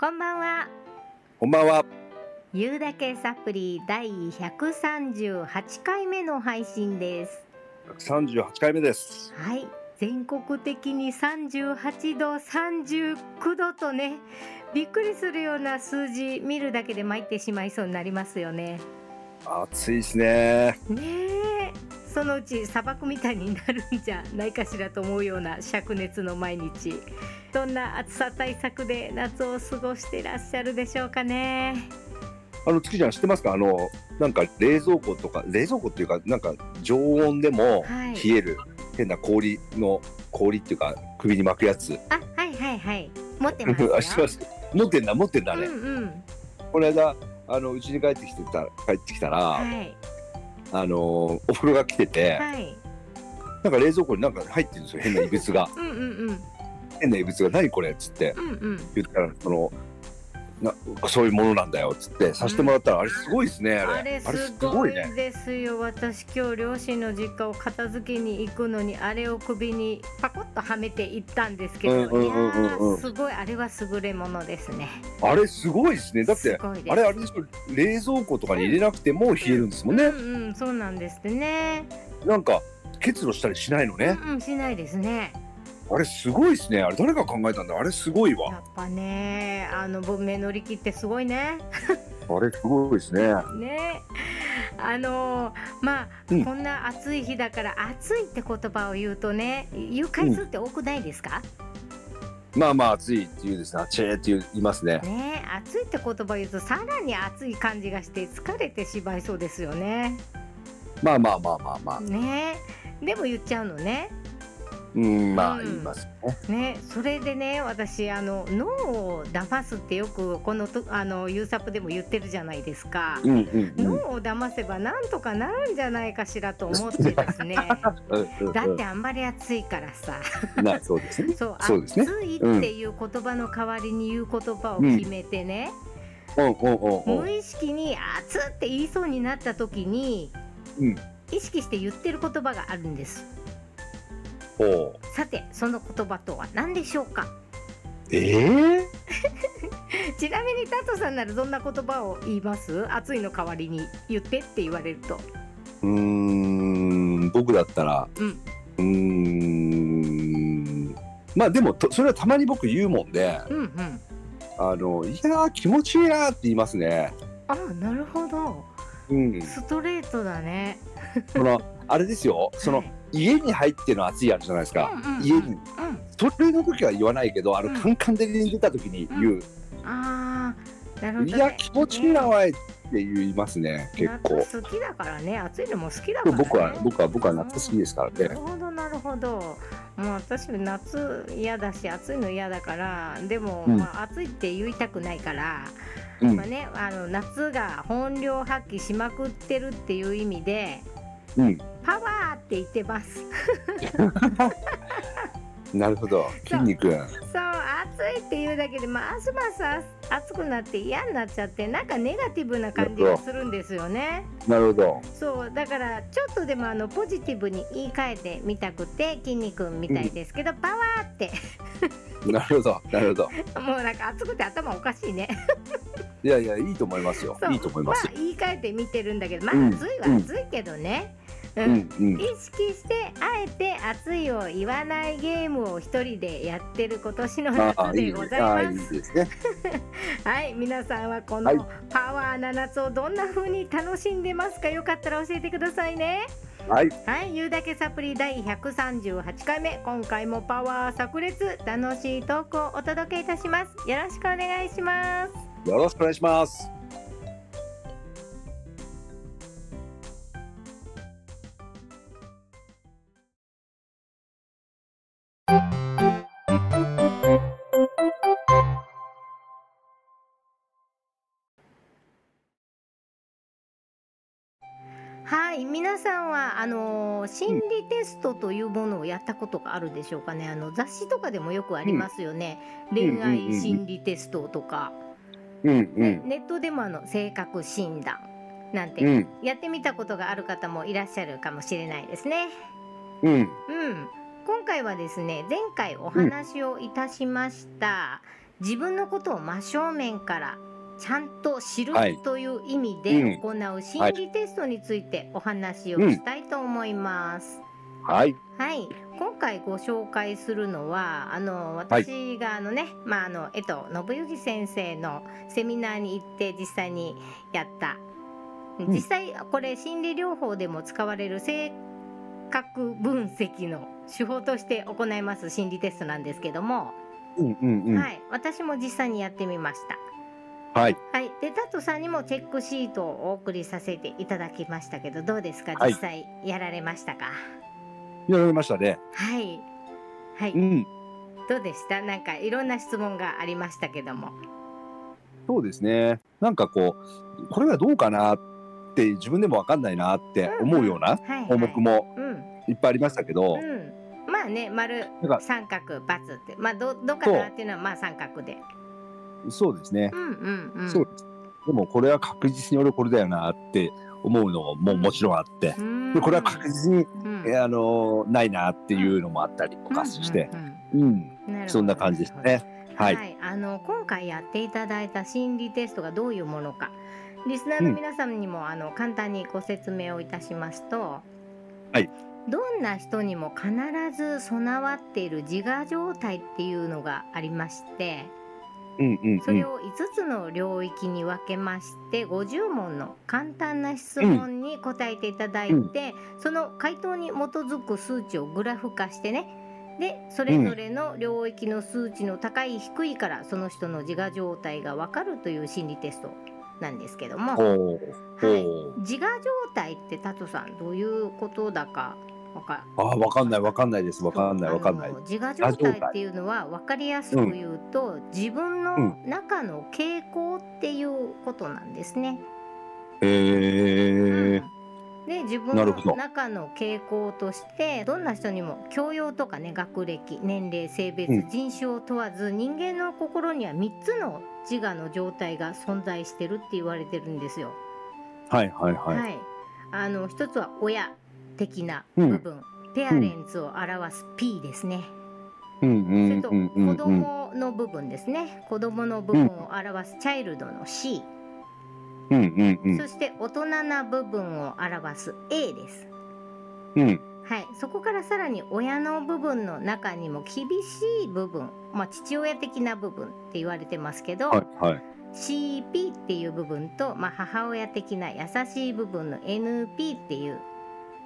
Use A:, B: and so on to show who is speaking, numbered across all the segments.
A: こんばんは。
B: こんばんは。
A: ゆうだけサプリ第138回目の配信です。
B: 138回目です。
A: はい。全国的に38度、39度とね、びっくりするような数字見るだけで参ってしまいそうになりますよね。
B: 暑いですね。
A: ねえ。そのうち砂漠みたいになるんじゃないかしらと思うような灼熱の毎日。どんな暑さ対策で夏を過ごしていらっしゃるでしょうかね？
B: あの月ちゃん知ってますか？あのなんか冷蔵庫とか冷蔵庫っていうかなんか常温でも
A: はい
B: 冷える、変な氷の氷っていうか首に巻くやつ。
A: あ、はいはいはい。持ってますよ。
B: あ知ってます。持ってんだ持ってんだあれ。
A: うんうん。
B: この間あのうちに帰ってきてた帰ってきたら、
A: はい
B: あのお風呂が来てて、
A: はい。
B: なんか冷蔵庫になんか入ってるんですよ変な異物が
A: うんうんうん
B: 変な異物が何これっつって
A: うんうん。
B: 言ったらその。なそういうものなんだよっつってさせてもらったら、あれすごいですねあれ。
A: あれすごい
B: ね
A: ですよ。私今日両親の実家を片付けに行くのにあれを首にパコッとはめて行ったんですけど、すごい。あれは優れものですね。
B: あれすごいですね。だってあれあれですよ。冷蔵庫とかに入れなくても冷えるんですもんね、
A: うんうんそうなんですってね。
B: なんか結露したりしないのね、
A: うんうんしないですね。
B: あれすごいですね。あれ誰が考えたんだ？あれすごい
A: や
B: わ
A: っぱねあの文明乗り切ってすごいね。
B: あれすごいですね。
A: ね。あのーまあ、
B: うん。
A: こんな暑い日だから暑いって言葉を言うとね言う回数って多くないですか、
B: まあまあ暑いっていうですね。あちえって言いますね。
A: ね暑いって言葉言うとさらに暑い感じがして疲れてしまいそうですよね。
B: まあまあまあまあまあ。
A: ね。でも言っちゃうのね。
B: うんまあ
A: うん。
B: 言いますね。
A: ねそれでね私あの脳を騙すってよくこのとあのユーサップでも言ってるじゃないですか。
B: うんうんうん。
A: 脳を騙せばなんとかなるんじゃないかしらと思ってですね。だってあんまり暑いからさ。
B: そうですね。
A: そう、
B: そうですね。
A: 暑いっていう言葉の代わりに言う言葉を決めてね、
B: うん。
A: 無意識に暑って言いそうになった時に
B: うん。
A: 意識して言ってる言葉があるんです。
B: おう
A: さて、その言葉とは何でしょうか？
B: ええ
A: ちなみにタトさんならどんな言葉を言います？暑いの代わりに言ってって言われると。
B: うーん僕だったら
A: うん。
B: うーんまあでもとそれはたまに僕言うもんで
A: うんうん。
B: あのいやー気持ちいいなーって言いますね。
A: あ、なるほど。
B: うん、
A: ストレートだね。
B: そのあれですよ。その
A: はい
B: 家に入っての暑いあるじゃないですか、
A: うんうんうん。
B: 家に。
A: うん。
B: それの時は言わないけどあの、
A: うん。
B: カンカン照りに出た時に言う、
A: ああ、なるほど、ね。
B: いや気持ちいいなわいって言いますね。結構。
A: 夏好きだからね。暑いのも好きだからね。
B: 僕は僕は僕は夏好きですからね。
A: なるほどなるほど。もう私夏嫌だし暑いの嫌だからでも、
B: うん。
A: まあ、暑いって言いたくないから、
B: うん。
A: まあね、あの夏が本領発揮しまくってるっていう意味で
B: うん。
A: パワーって言ってます。
B: なるほど。筋肉
A: そう暑いっていうだけでますます暑くなって嫌になっちゃってなんかネガティブな感じがするんですよね。
B: なるほど。
A: そうだからちょっとでもあのポジティブに言い換えてみたくて筋肉みたいですけど、パワーって。
B: なるほどなるほど。
A: もうなんか暑くて頭おかしいね
B: いやいやいいと思いますよ。いいと思いますよ。
A: あ言い換えて見てるんだけどまあ
B: うん。
A: 暑いは暑いけどね、う
B: うんんうん。
A: 意識してあえて暑いを言わないゲームを一人でやってる今年の夏でございます。
B: いですね。
A: はい皆さんはこ
B: はい。
A: のパワーな夏をどんな風に楽しんでますか？よかったら教えてくださいね。
B: はい。
A: はい、ゆうだけサプリ第138回目。今回もパワー炸裂楽しいトークをお届けいたします。よろしくお願いします
B: よろしくお願いします。
A: はい皆さんはあのー心理テストというものをやったことがあるでしょうかね。あの雑誌とかでもよくありますよね、
B: ん。
A: 恋愛心理テストとか、
B: うんうん
A: ネットでもあの性格診断なんて、
B: うん。
A: やってみたことがある方もいらっしゃるかもしれないですね。
B: うん。
A: うん。今回はですね前回お話をいたしました、自分のことを真正面からちゃんと知る
B: はい。
A: という意味
B: う
A: で
B: ん。
A: 行う心理テストについてお話をしたいと思います。
B: はい。
A: はい、今回ご紹介するのはあの私があのね、まああの江藤信之先生のセミナーに行って実際にやった。
B: ん。
A: 実際これ心理療法でも使われる性格分析の手法として行います心理テストなんですけども、
B: うんうんうん。
A: はい、私も実際にやってみました。
B: はい。
A: はい、でタットさんにもチェックシートをお送りさせていただきましたけどどうですか？
B: はい。
A: 実際やられましたか？
B: やられましたね。
A: はい。はい、
B: うん。
A: どうでした？なんかいろんな質問がありましたけども。
B: そうですね。なんかこう、これはどうかなって自分でもわかんないなって思うような項目も
A: うん。
B: いっぱいありましたけど、
A: うん。まあね丸三角×って。まあどどっかなっていうのはまあ三角で。
B: そうですね。
A: う。んうんうん。
B: そうです。でもこれは確実に俺これだよなって思うのももちろんあって、
A: うん。
B: でこれは確実に、
A: うん。
B: えあのないなっていうのもあったりとかして、うん、そんな感じですね。は。
A: はい。い、あの今回やっていただいた心理テストがどういうものか。リスナーの皆さんにも、あの簡単にご説明をいたしますと、
B: はい、
A: どんな人にも必ず備わっている自我状態っていうのがありまして
B: うんうんうん。
A: それを5つの領域に分けまして50問の簡単な質問に答えていただいて、その回答に基づく数値をグラフ化してねでそれぞれの領域の数値の高い低いからその人の自我状態が分かるという心理テストなんですけども、はい、
B: う。
A: 自我状態ってタトさんどういうことだかわか
B: ああ、わかんないわかんないです。わかんないわかんない
A: 自我状態っていうのは分かりやすく言うと、自分の中の傾向っていうことなんですね。
B: へえ。
A: で自分
B: なるほど
A: の中の傾向としてどんな人にも教養とかね学歴年齢性別、
B: うん
A: 人種を問わず人間の心には3つの自我の状態が存在してるって言われてるんですよ。
B: はいはいはい。
A: はい、あの一つは親的な部分、ペアレンツを表す P ですね。
B: うん。う
A: それと
B: ん。うん。うん。
A: 子
B: うん。
A: 供の部分ですね。子供の部分を表すチャイルドの C、
B: うん。うん。うん。
A: そして大人な部分を表す A です。
B: うん。
A: はい、そこからさらに親の部分の中にも厳しい部分、まあ、父親的な部分って言われてますけど、
B: はいはい。
A: CP っていう部分と、まあ、母親的な優しい部分の NP っていう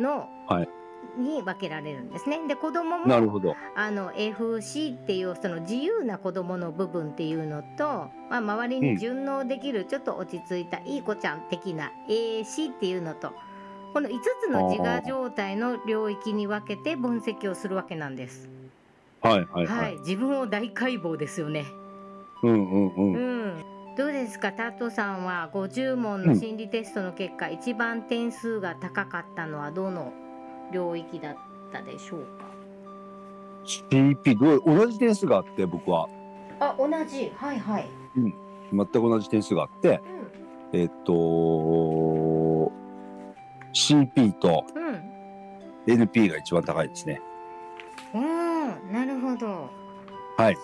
A: の
B: はい
A: に分けられるんですね。で子供も
B: なるほど。
A: あの FC っていうその自由な子供の部分っていうのと、まあ、周りに順応できるちょっと落ち着いたいい子ちゃん的な AC っていうのとこの5つの自我状態の領域に分けて分析をするわけなんです。
B: はいはい
A: は、
B: はいい。
A: 自分を大解剖ですよね。
B: うんうんう。
A: うんん。どうですか？タットさんは50問の心理テストの結果、一番点数が高かったのはどの領域だったでしょうか
B: ？CP どう同じ点数があって僕は。
A: あ同じ。はいはい、
B: 全く同じ点数があって
A: う
B: えっと CP と
A: ん、うん
B: NP が一番高いですね。
A: おーなるほど。
B: はい。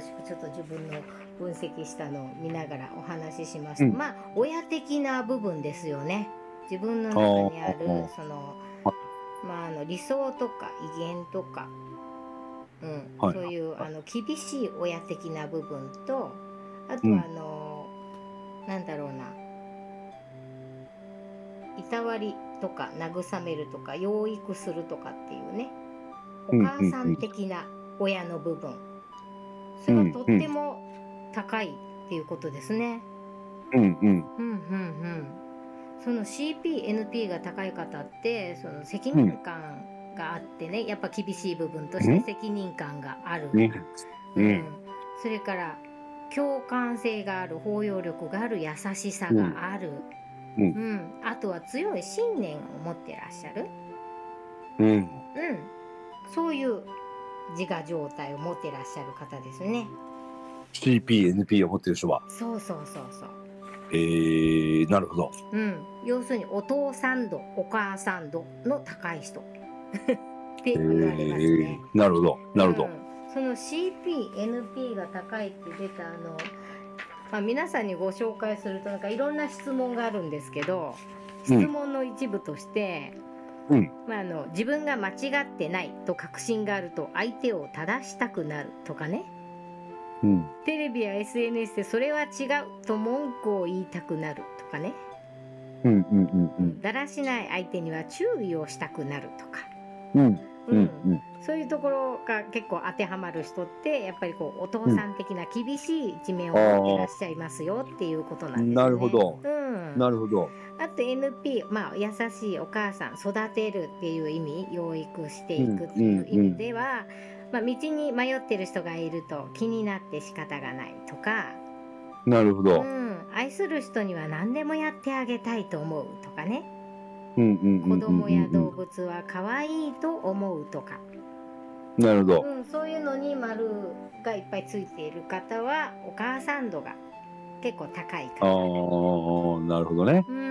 A: 私ちょっと自分の分析したのを見ながらお話ししますと、
B: うん。
A: まあ親的な部分ですよね。自分の中にあるその
B: は
A: まああの理想とか威厳とか、うん、
B: はい。
A: そういうあの厳しい親的な部分と、あとあの、なんだろうな。いたわりとか慰めるとか養育するとかっていうね。お
B: うん
A: 母さん的な親の部分それがとっても高いっていうことですね。
B: うんうん。
A: うんうんうん。その CPNP が高い方ってその責任感があってねやっぱ厳しい部分として
B: うん。
A: 責任感がある。
B: うん。うん。
A: それから共感性がある包容力がある優しさがある、
B: うん。
A: うん。あとは強い信念を持ってらっしゃる、
B: うん。
A: うん、そういう自我状態を持ってらっしゃる方ですね。
B: CP、NP を持ってる人は？
A: そうそうそうそう。
B: えー、なるほど。
A: うん、要するにお父さん度お母さん度の高い人 って
B: え
A: 言われますね。
B: ー、なるほど。なるほど。
A: うんその CPNP が高いって出たあの、まあ、皆さんにご紹介するとなんかいろんな質問があるんですけど質問の一部として、
B: うん
A: まあ、あの自分が間違ってないと確信があると相手を正したくなるとかね
B: うん。
A: テレビや SNS でそれは違うと文句を言いたくなるとかね
B: うんうんうん
A: だらしない相手には注意をしたくなるとか、
B: うん。うん
A: う
B: うんんうん。
A: そういうところが結構当てはまる人ってやっぱりこうお父さん的な厳しい一面を持ってらっしゃいますよっていうことなんですね。
B: なるほど
A: うん、
B: なるほど。
A: あと NP、まあ、優しいお母さん育てるっていう意味養育していくっていう意味では、まあ、道に迷ってる人がいると気になって仕方がないとか、う
B: なるほど。
A: ん、愛する人には何でもやってあげたいと思うとかね子供や動物は可愛いと思うとか、
B: なるほど。
A: うん、そういうのに丸がいっぱいついている方はお母さん度が結構高い
B: あ
A: から。
B: あ、なるほどね。
A: うん、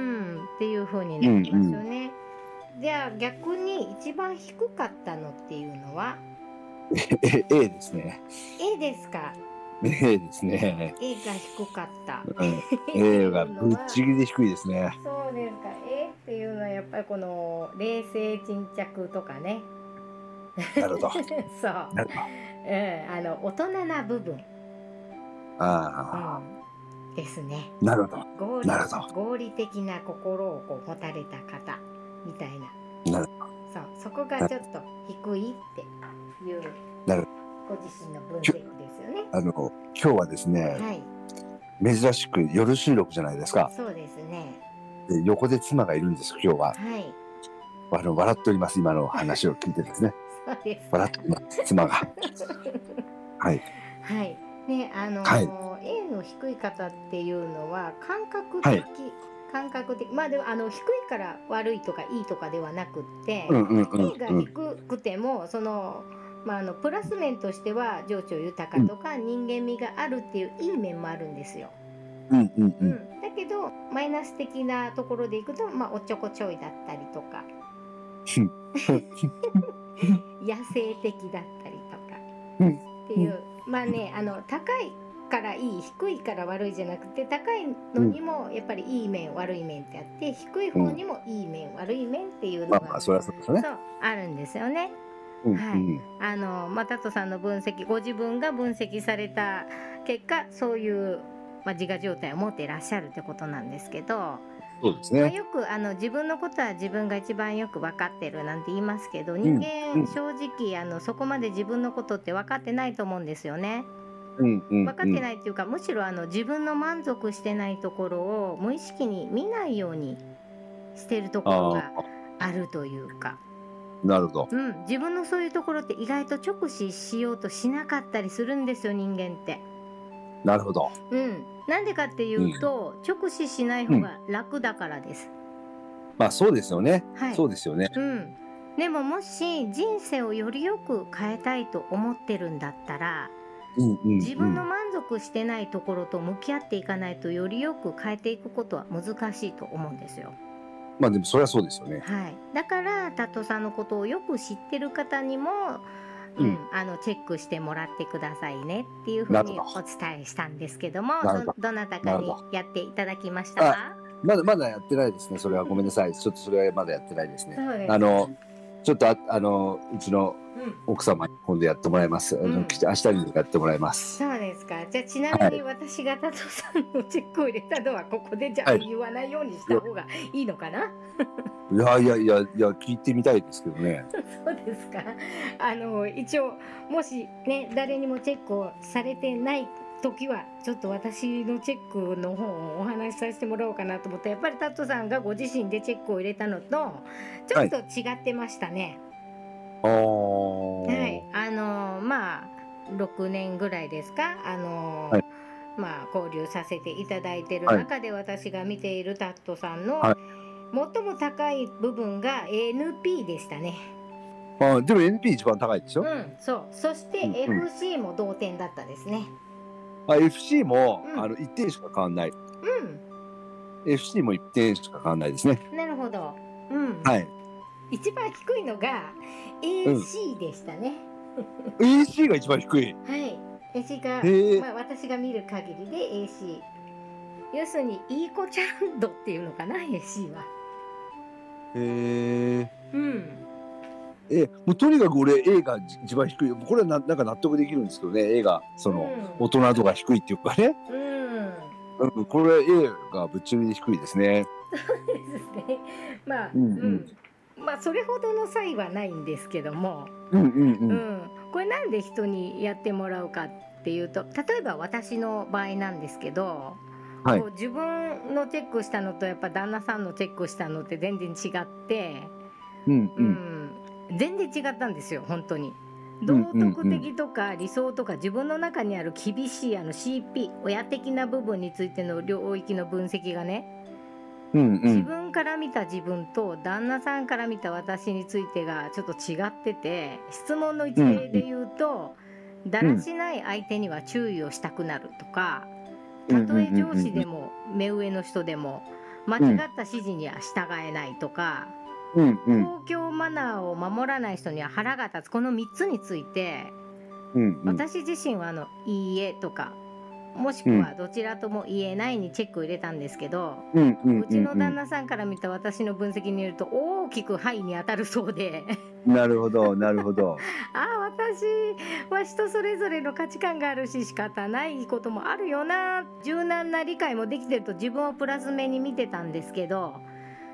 A: っていう風になりますよね。じゃあ逆に一番低かったのっていうのは？
B: え A ですね。
A: A ですか
B: ？A ですね。
A: A が低かった。
B: うん A がぶっちぎりで低いですね。
A: そうですか A っていうのはやっぱりこの冷静沈着とかね
B: なるほど。
A: そう。うん、あの大人な部分、
B: あ
A: うん、ですね
B: あ、なるほど。
A: 合理
B: なるほ
A: 合理的な心をこう持たれた方みたいな
B: なる
A: そうそこがちょっと低いっていう
B: なる
A: ご自身の分析ですよね。
B: あの、今日はですね、
A: はい、
B: 珍しく夜収録じゃないですか。
A: そうですね。
B: で横で妻がいるんです、今日は。
A: はい、
B: あの、笑っております、今の話を聞いてですね。
A: そうです。
B: 笑ってます、妻が。はい。
A: はい。ね、あのー
B: はい
A: A の低い方っていうのは感覚的、
B: はい
A: 感覚的、まあでもあの低いから悪いとかいいとかではなくって、
B: うんうんうん
A: A が
B: うん。
A: 低くてもその。まあ、あのプラス面としては情緒豊かとか人間味があるっていういい面もあるんですよ。
B: うんうんう。
A: うんん、だけどマイナス的なところでいくと、まあ、おっちょこちょいだったりとか 野生的だったりとか、
B: うん
A: っていうまあねあの高いからいい低いから悪いじゃなくて高いのにもやっぱりいい面悪い面ってあって低い方にもいい面、悪い面っていうのが、
B: まあまあ、そそうですね
A: あるんですよね。
B: うん
A: はい
B: うん。
A: あのまあ、タトさんの分析ご自分が分析された結果そういう、まあ、自我状態を持っていらっしゃるってことなんですけど、
B: そうです
A: まあ、
B: ね。
A: よくあの自分のことは自分が一番よく分かってるなんて言いますけど
B: ん
A: 人
B: うん
A: 間正直あのそこまで自分のことって分かってないと思うんですよね。
B: うんうん。
A: 分かってないっていうかむしろあの自分の満足してないところを無意識に見ないようにしてるところが
B: あ
A: あるというか。
B: あ、なるほど。
A: うん、自分のそういうところって意外と直視しようとしなかったりするんですよ人間って。
B: なるほど。
A: うん、なんでかっていうと、直視しない方が楽だからです。
B: まあ、そうですよね。
A: はい。
B: そうですよね。
A: うん。でももし人生をよりよく変えたいと思ってるんだったら
B: うんうんうん。
A: 自分の満足してないところと向き合っていかないとよりよく変えていくことは難しいと思うんですよ。
B: まあ、でも、それはそうですよね。
A: はい、だからタットさんのことをよく知ってる方にも、うん。
B: うん。
A: あのチェックしてもらってくださいねっていうふうにお伝えしたんですけども
B: ど。
A: なたかにやっていただきましたか？
B: まだ、まだやってないですね。それはごめんなさい。ちょっとそれはまだやってないですね。あの、ちょっとあ、あの、うちの
A: うん。
B: 奥様に今度やってもらいます。あの
A: うん
B: 明日にやってもらいます。
A: そうですかじゃあちなみに私がタトさんのチェックを入れたのはここでじゃあ
B: はい
A: 言わないようにした方がいいのかな、
B: いやいやいやいや、聞いてみたいですけどね。
A: そうですかあの一応もしね誰にもチェックをされてない時はちょっと私のチェックの方をお話しさせてもらおうかなと思ってやっぱりタットさんがご自身でチェックを入れたのとちょっと違ってましたね。
B: ああ。
A: はい、あのまあ6年ぐらいですか？あの、
B: はい
A: まあ交流させていただいて
B: い
A: 中で私が見ているタットさんの、
B: はい
A: 最も高い部分が NP でしたね。
B: あでも NP 一番高いでしょ、
A: うん、そう。そして
B: うんうん
A: FC も同点だったですね。
B: あ FC も、
A: うん
B: あの1点しか変わんない。
A: う
B: FC も1点しか変わんないですね。
A: ん、なるほど。うん。
B: はい。
A: 一番低いのが AC でしたね。
B: AC が一番低い。
A: はい。AC が、
B: へえ
A: まあ私が見る限りで AC。要するにいい子ちゃん度っていうのかな AC は。
B: へえ。
A: うん。
B: え、もうとにかく俺 A が一番低い。これはななんか納得できるんですけどね。A がその、大人度が低いっていうかね。
A: うん。
B: うん、これ A がぶっちぎり低いですね。
A: ですね。まあ、
B: うんうん
A: まあそれほどの差異はないんですけども、
B: うんうん
A: う
B: うん。
A: ん、これなんで人にやってもらうかっていうと例えば私の場合なんですけど、
B: はい
A: こう自分のチェックしたのとやっぱ旦那さんのチェックしたのって全然違って、
B: うん
A: う
B: うん。
A: ん、全然違ったんですよ本当に。道徳的とか理想とか自分の中にある厳しいあの CP 親的な部分についての領域の分析がね
B: うんう
A: 自
B: ん。
A: 分から見た自分と旦那さんから見た私についてがちょっと違ってて質問の一例で言うと、だらしない相手には注意をしたくなるとかたとえ上司でも目上の人でも間違った指示には従えないとか、
B: うんうん
A: 公共マナーを守らない人には腹が立つこの3つについて
B: うんうん。
A: 私自身はあの「いいえ」とかもしくはどちらとも言えないにチェックを入れたんですけど。
B: うんう
A: ちの旦那さんから見た私の分析によると大きく「はい」に当たるそうで
B: なるほどなるほど。
A: ああ私は人それぞれの価値観があるし仕方ないこともあるよな柔軟な理解もできてると自分をプラス目に見てたんですけど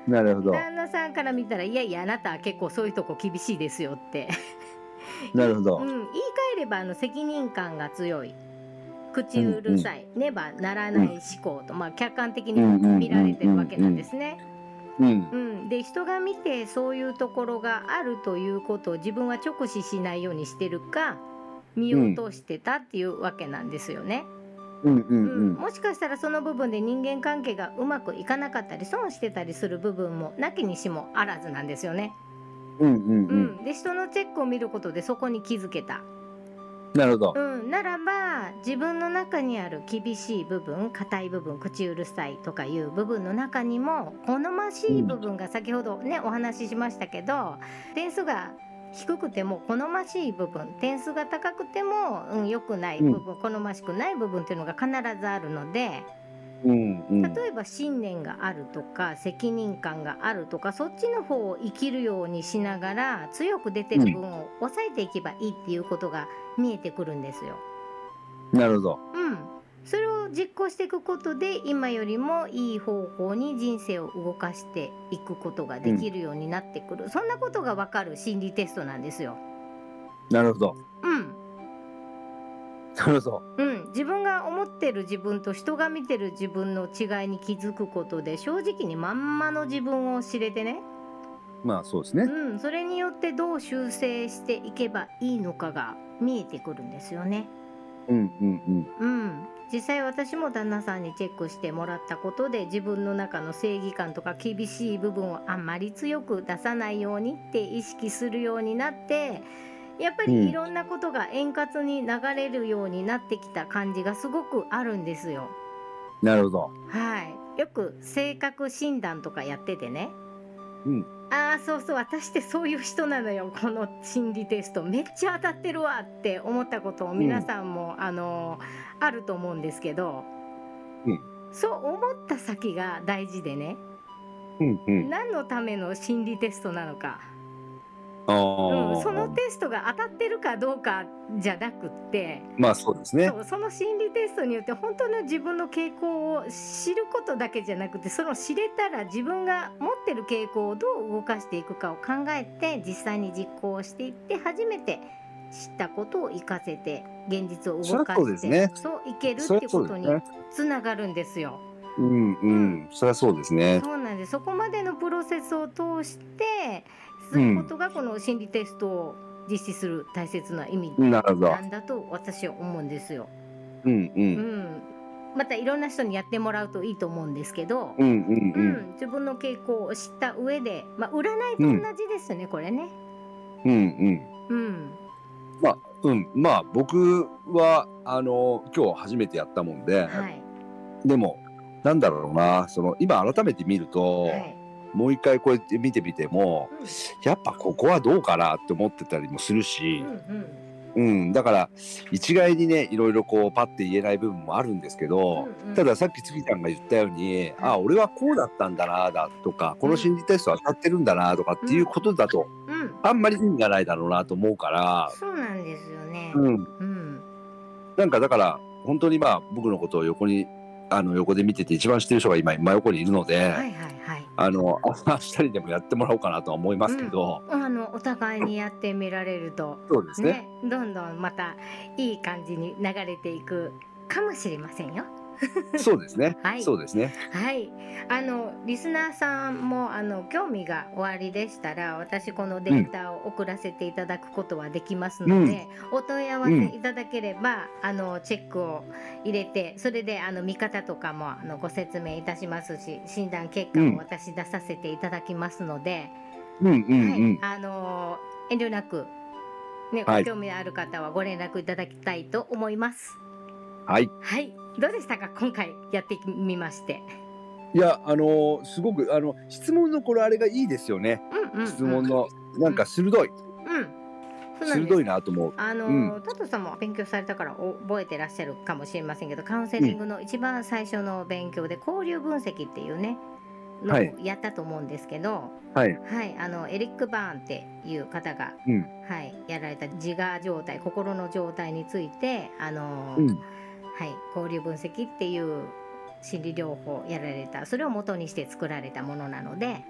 B: なるほど。
A: 旦那さんから見たら「いやいやあなたは結構そういうとこ厳しいですよ」って、
B: なるほど
A: うん、。言い換えればあの責任感が強い口うるさい、ねばならない思考と、まあ、客観的に見られてるわけなんですね。
B: うん
A: うん、で人が見てそういうところがあるということを自分は直視しないようにしてるか見落としてたっていうわけなんですよね、
B: うん。う
A: うん
B: ん。
A: もしかしたらその部分で人間関係がうまくいかなかったり損してたりする部分もなきにしもあらずなんですよね、
B: うんうんう
A: うんん、で人のチェックを見ることでそこに気づけた、
B: なるほど。
A: うん、ならば自分の中にある厳しい部分硬い部分口うるさいとかいう部分の中にも好ましい部分が先ほどねお話ししましたけど点数が低くても好ましい部分点数が高くても、うん、良くない部分、好ましくない部分っていうのが必ずあるので
B: うんうん。
A: 例えば信念があるとか責任感があるとかそっちの方を生きるようにしながら強く出てる分を抑えていけばいいっていうことが見えてくるんですよ。
B: なるほど。
A: うん、それを実行していくことで今よりもいい方向に人生を動かしていくことができるようになってくる、そんなことが分かる心理テストなんですよ。
B: なるほど。
A: うん
B: なるほど。
A: うん、自分が思ってる自分と人が見てる自分の違いに気づくことで正直にまんまの自分を知れてね、
B: まあそうですね。
A: うん、それによってどう修正していけばいいのかが見えてくるんですよね。
B: うんうん
A: うん、実際私も旦那さんにチェックしてもらったことで自分の中の正義感とか厳しい部分をあんまり強く出さないようにって意識するようになってやっぱ
B: うん
A: りいろんなことが円滑に流れるようになってきた感じがすごくあるんですよ。
B: うん。なるほど。
A: はい、よく性格診断とかやっててね
B: うん。
A: ああそうそう私ってそういう人なのよこの心理テストめっちゃ当たってるわって思ったことを皆さんも、あのあると思うんですけど、
B: うん
A: そう思った先が大事でね、
B: うんうん。
A: 何のための心理テストなのか、うん、そのテストが当たってるかどうかじゃなくって、
B: まあそうですね
A: そ。の心理テストによって本当の自分の傾向を知ることだけじゃなくてその知れたら自分が持ってる傾向をどう動かしていくかを考えて実際に実行していって初めて知ったことを活かせて現実を動か
B: そりゃそうね
A: そういけるってことに。つながるんですよ。
B: うんうん。そりゃそうですね。
A: そうなんですそこまでのプロセスを通してすることがこの心理テストを実施する大切な意味
B: な。
A: んだと私は思うんですよ。
B: うんう。
A: うんん、またいろんな人にやってもらうといいと思うんですけど、
B: うんうん
A: 自分の傾向を知った上で、まあ、占いと同じですよね、これね。
B: うんうん。
A: うん、
B: まあ、うん。まあ僕は、あの、今日初めてやったもんで、
A: はい、
B: でも、なんだろうな、その、今改めて見ると、
A: はい、
B: もう一回こうやって見てみても、
A: う
B: やっぱここはどうかなって思ってたりもするし
A: ん、、うん、
B: うん、だから一概にねいろいろこうパッて言えない部分もあるんですけど、
A: うんうん。
B: たださっき月ちゃんが言ったように、あ俺はこうだったんだなだとかこの心理テストは当たってるんだなとかっていうことだと、
A: うん。
B: あんまり意味がないだろうなと思うから、
A: そうなんですよね。
B: うん、
A: うん。
B: なんかだから本当にまあ僕のことを横にあの横で見てて一番知ってる人が今真横にいるので、
A: はいはいはい
B: あの明日にでもやってもらおうかなとは思いますけど、
A: あのお互いにやってみられると。
B: そうですね。
A: ね。どんどんまたいい感じに流れていくかもしれませんよ。
B: そうですね、
A: はい。
B: そうですね。
A: はい、あのリスナーさんもあの興味がおありでしたら私このデータを送らせていただくことはできますので、お問い合わせいただければ、あのチェックを入れてそれであの見方とかもあのご説明いたしますし診断結果も私出させていただきますので、
B: うんうん
A: あの遠慮なく、ね、
B: はい。
A: ご興味のある方はご連絡いただきたいと思います。
B: はい。
A: はい、どうでしたか？今回やってみまして。
B: いやあのーすごくあの質問のこれあれがいいですよね、
A: うんうん。うん、
B: 質問のなんか鋭い、
A: うん。
B: 鋭いなと思う。
A: あの
B: うん。
A: タトさんも勉強されたから覚えてらっしゃるかもしれませんけどカウンセリングの一番最初の勉強で交流分析っていうねのやったと思うんですけど、
B: はい。
A: はい、あのエリック・バーンっていう方が、
B: うん。
A: はい、やられた自我状態心の状態についてあの、
B: うん
A: はい、交流分析っていう心理療法やられた。それを元にして作られたものなので、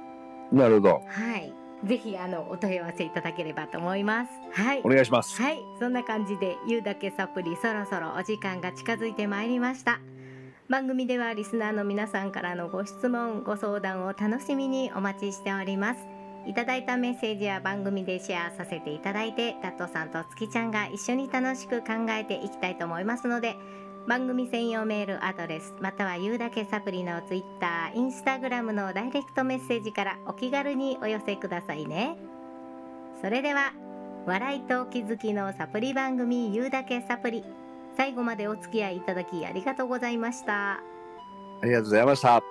B: なるほど。
A: はい、ぜひあのお問い合わせいただければと思います。はい。
B: お願いします。
A: はい、そんな感じで言うだけサプリそろそろお時間が近づいてまいりました。番組ではリスナーの皆さんからのご質問、ご相談を楽しみにお待ちしております。いただいたメッセージは番組でシェアさせていただいて、タットさんと月ちゃんが一緒に楽しく考えていきたいと思いますので、番組専用メールアドレスまたは言うだけサプリのツイッター、インスタグラムのダイレクトメッセージからお気軽にお寄せくださいね。それでは笑いと気づきのサプリ番組言うだけサプリ最後までお付き合いいただきありがとうございました。
B: ありがとうございました。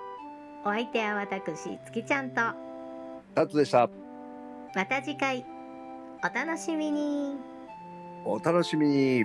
A: お相手は私月ちゃんと。
B: タットでした。
A: また次回お楽しみに。
B: お楽しみに